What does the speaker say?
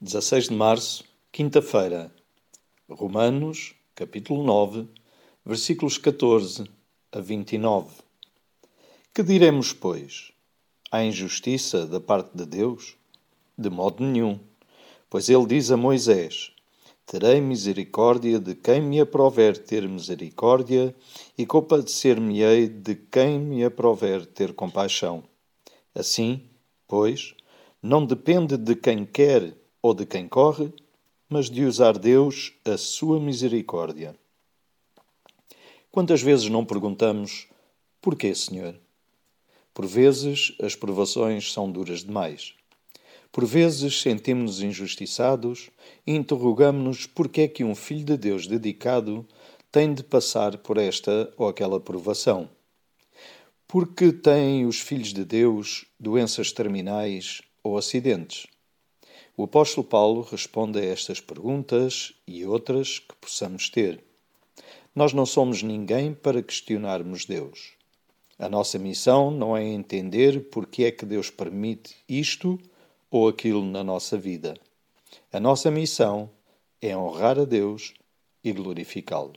16 de março, quinta-feira. Romanos, capítulo 9, versículos 14 a 29. Que diremos, pois? Há injustiça da parte de Deus? De modo nenhum. Pois ele diz a Moisés: Terei misericórdia de quem me aprover ter misericórdia, e compadecer-me-ei de quem me aprover ter compaixão. Assim, pois, não depende de quem quer ou de quem corre, mas de usar Deus a sua misericórdia. Quantas vezes não perguntamos: Porquê, Senhor? Por vezes as provações são duras demais. Por vezes sentimos-nos injustiçados e interrogamos-nos porquê é que um filho de Deus dedicado tem de passar por esta ou aquela provação. Porque têm os filhos de Deus doenças terminais ou acidentes? O apóstolo Paulo responde a estas perguntas e outras que possamos ter. Nós não somos ninguém para questionarmos Deus. A nossa missão não é entender porque é que Deus permite isto ou aquilo na nossa vida. A nossa missão é honrar a Deus e glorificá-lo.